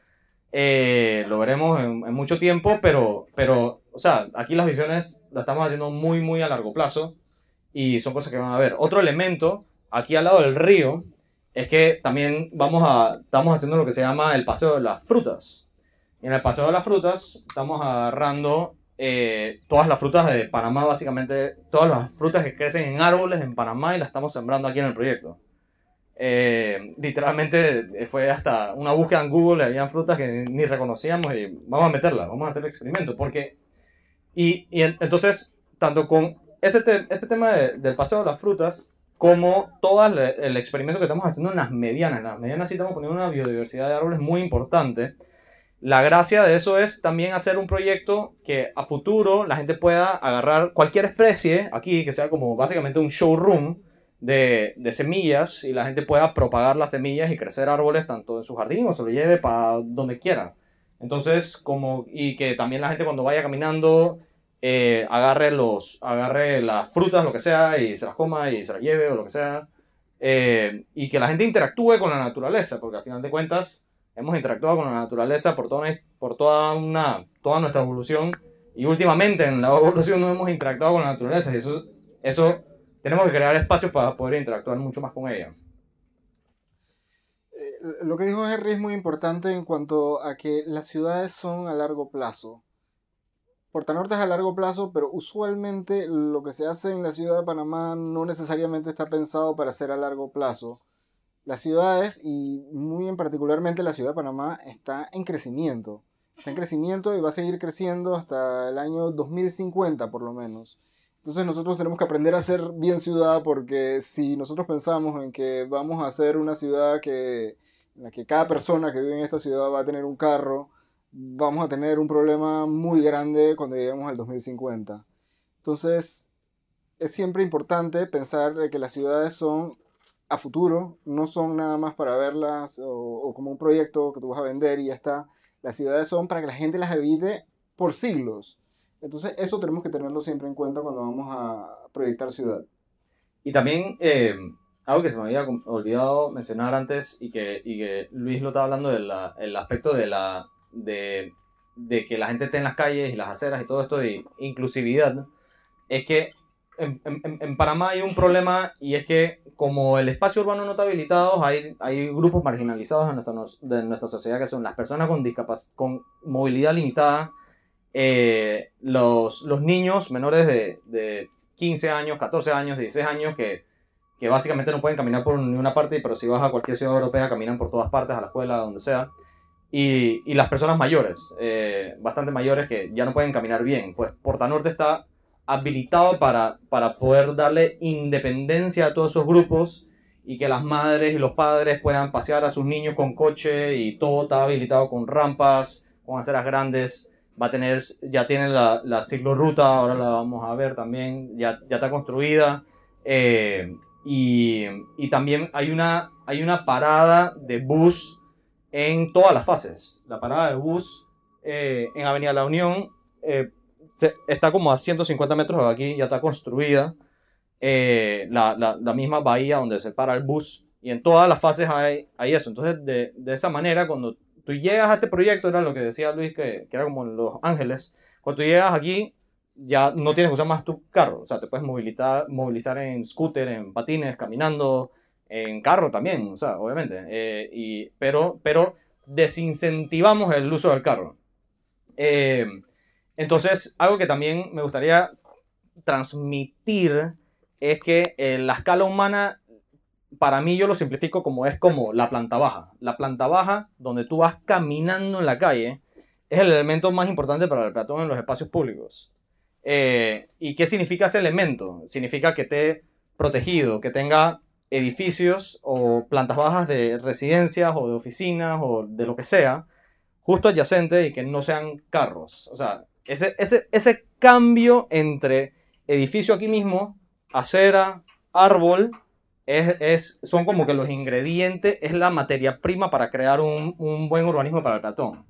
eh, lo veremos en, en, mucho tiempo, pero, pero, o sea, aquí las visiones las estamos haciendo muy, muy a largo plazo y son cosas que van a ver. Otro elemento, aquí al lado del río, es que también vamos a, estamos haciendo lo que se llama el paseo de las frutas. En el paseo de las frutas estamos agarrando eh, todas las frutas de Panamá, básicamente todas las frutas que crecen en árboles en Panamá y las estamos sembrando aquí en el proyecto. Eh, literalmente fue hasta una búsqueda en Google, habían frutas que ni reconocíamos y vamos a meterlas, vamos a hacer el experimento. Porque, y, y entonces, tanto con ese, te, ese tema de, del paseo de las frutas, como todo el experimento que estamos haciendo en las medianas. En las medianas sí estamos poniendo una biodiversidad de árboles muy importante. La gracia de eso es también hacer un proyecto que a futuro la gente pueda agarrar cualquier especie aquí, que sea como básicamente un showroom de, de semillas y la gente pueda propagar las semillas y crecer árboles tanto en su jardín o se lo lleve para donde quiera. Entonces, como, y que también la gente cuando vaya caminando eh, agarre, los, agarre las frutas, lo que sea, y se las coma y se las lleve o lo que sea. Eh, y que la gente interactúe con la naturaleza, porque al final de cuentas hemos interactuado con la naturaleza por, toda, por toda, una, toda nuestra evolución y últimamente en la evolución no hemos interactuado con la naturaleza y eso, eso tenemos que crear espacios para poder interactuar mucho más con ella. Eh, lo que dijo Henry es muy importante en cuanto a que las ciudades son a largo plazo. Portanorte es a largo plazo, pero usualmente lo que se hace en la ciudad de Panamá no necesariamente está pensado para ser a largo plazo. Las ciudades, y muy en particularmente la ciudad de Panamá, está en crecimiento. Está en crecimiento y va a seguir creciendo hasta el año 2050 por lo menos. Entonces nosotros tenemos que aprender a ser bien ciudad porque si nosotros pensamos en que vamos a ser una ciudad que, en la que cada persona que vive en esta ciudad va a tener un carro, vamos a tener un problema muy grande cuando lleguemos al 2050. Entonces, es siempre importante pensar que las ciudades son a futuro, no son nada más para verlas o, como un proyecto que tú vas a vender y ya está. Las ciudades son para que la gente las evite por siglos. Entonces, eso tenemos que tenerlo siempre en cuenta cuando vamos a proyectar ciudad. Y también, eh, algo que se me había olvidado mencionar antes y que, y que Luis lo estaba hablando del aspecto de la de, de, que la gente esté en las calles y las aceras y todo esto de inclusividad, es que en, en, en, Panamá hay un problema y es que como el espacio urbano no está habilitado, hay, hay grupos marginalizados en nuestra, de nuestra sociedad que son las personas con, con movilidad limitada, eh, los, los niños menores de, de 15 años, 14 años, 16 años que, que básicamente no pueden caminar por ninguna parte, pero si vas a cualquier ciudad europea caminan por todas partes, a la escuela, donde sea y, y las personas mayores, eh, bastante mayores que ya no pueden caminar bien. Pues Portanorte está habilitado para, para poder darle independencia a todos esos grupos y que las madres y los padres puedan pasear a sus niños con coche y todo está habilitado con rampas, con aceras grandes. Va a tener, ya tiene la, la ciclorruta, ahora la vamos a ver también, ya, ya está construida. Eh, y, y, también hay una, hay una parada de bus en todas las fases. La parada de bus eh, en Avenida La Unión eh, está como a 150 metros de aquí, ya está construida. Eh, la, la, la, misma bahía donde se para el bus. Y en todas las fases hay, hay eso. Entonces, de, de, esa manera, cuando tú llegas a este proyecto, era lo que decía Luis, que, que era como en Los Ángeles, cuando tú llegas aquí, ya no tienes que usar más tu carro. O sea, te puedes movilizar, movilizar en scooter, en patines, caminando, en carro también, o sea, obviamente. eh, y, pero, pero desincentivamos el uso del carro. Eh, entonces, algo que también me gustaría transmitir es que eh, la escala humana, para mí yo lo simplifico como es como la planta baja. La planta baja, donde tú vas caminando en la calle, es el elemento más importante para el peatón en los espacios públicos. Eh, ¿Y qué significa ese elemento? Significa que esté protegido, que tenga edificios o plantas bajas de residencias o de oficinas o de lo que sea, justo adyacente y que no sean carros. O sea, ese, ese, ese cambio entre edificio aquí mismo, acera, árbol, es, es- son como que los ingredientes, es la materia prima para crear un, un buen urbanismo para el peatón.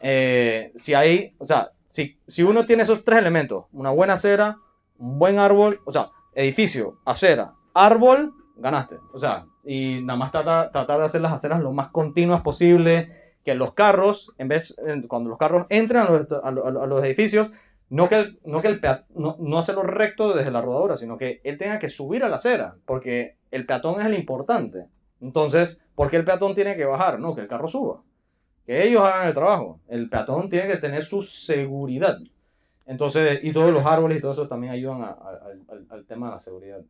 Eh, si hay, o sea, si, si uno tiene esos tres elementos, una buena acera, un buen árbol, o sea, edificio, acera, árbol, ganaste. O sea, y nada más trata- tratar de hacer las aceras lo más continuas posible, que los carros, en vez, eh, cuando los carros entran a los, a edificios, no que, no, que el pea- no, no hacerlo recto desde la rodadura, sino que él tenga que subir a la acera, porque el peatón es el importante. Entonces, ¿por qué el peatón tiene que bajar? No, que el carro suba. Que ellos hagan el trabajo. El peatón tiene que tener su seguridad. Entonces, y todos los árboles y todo eso también ayudan al tema de la seguridad.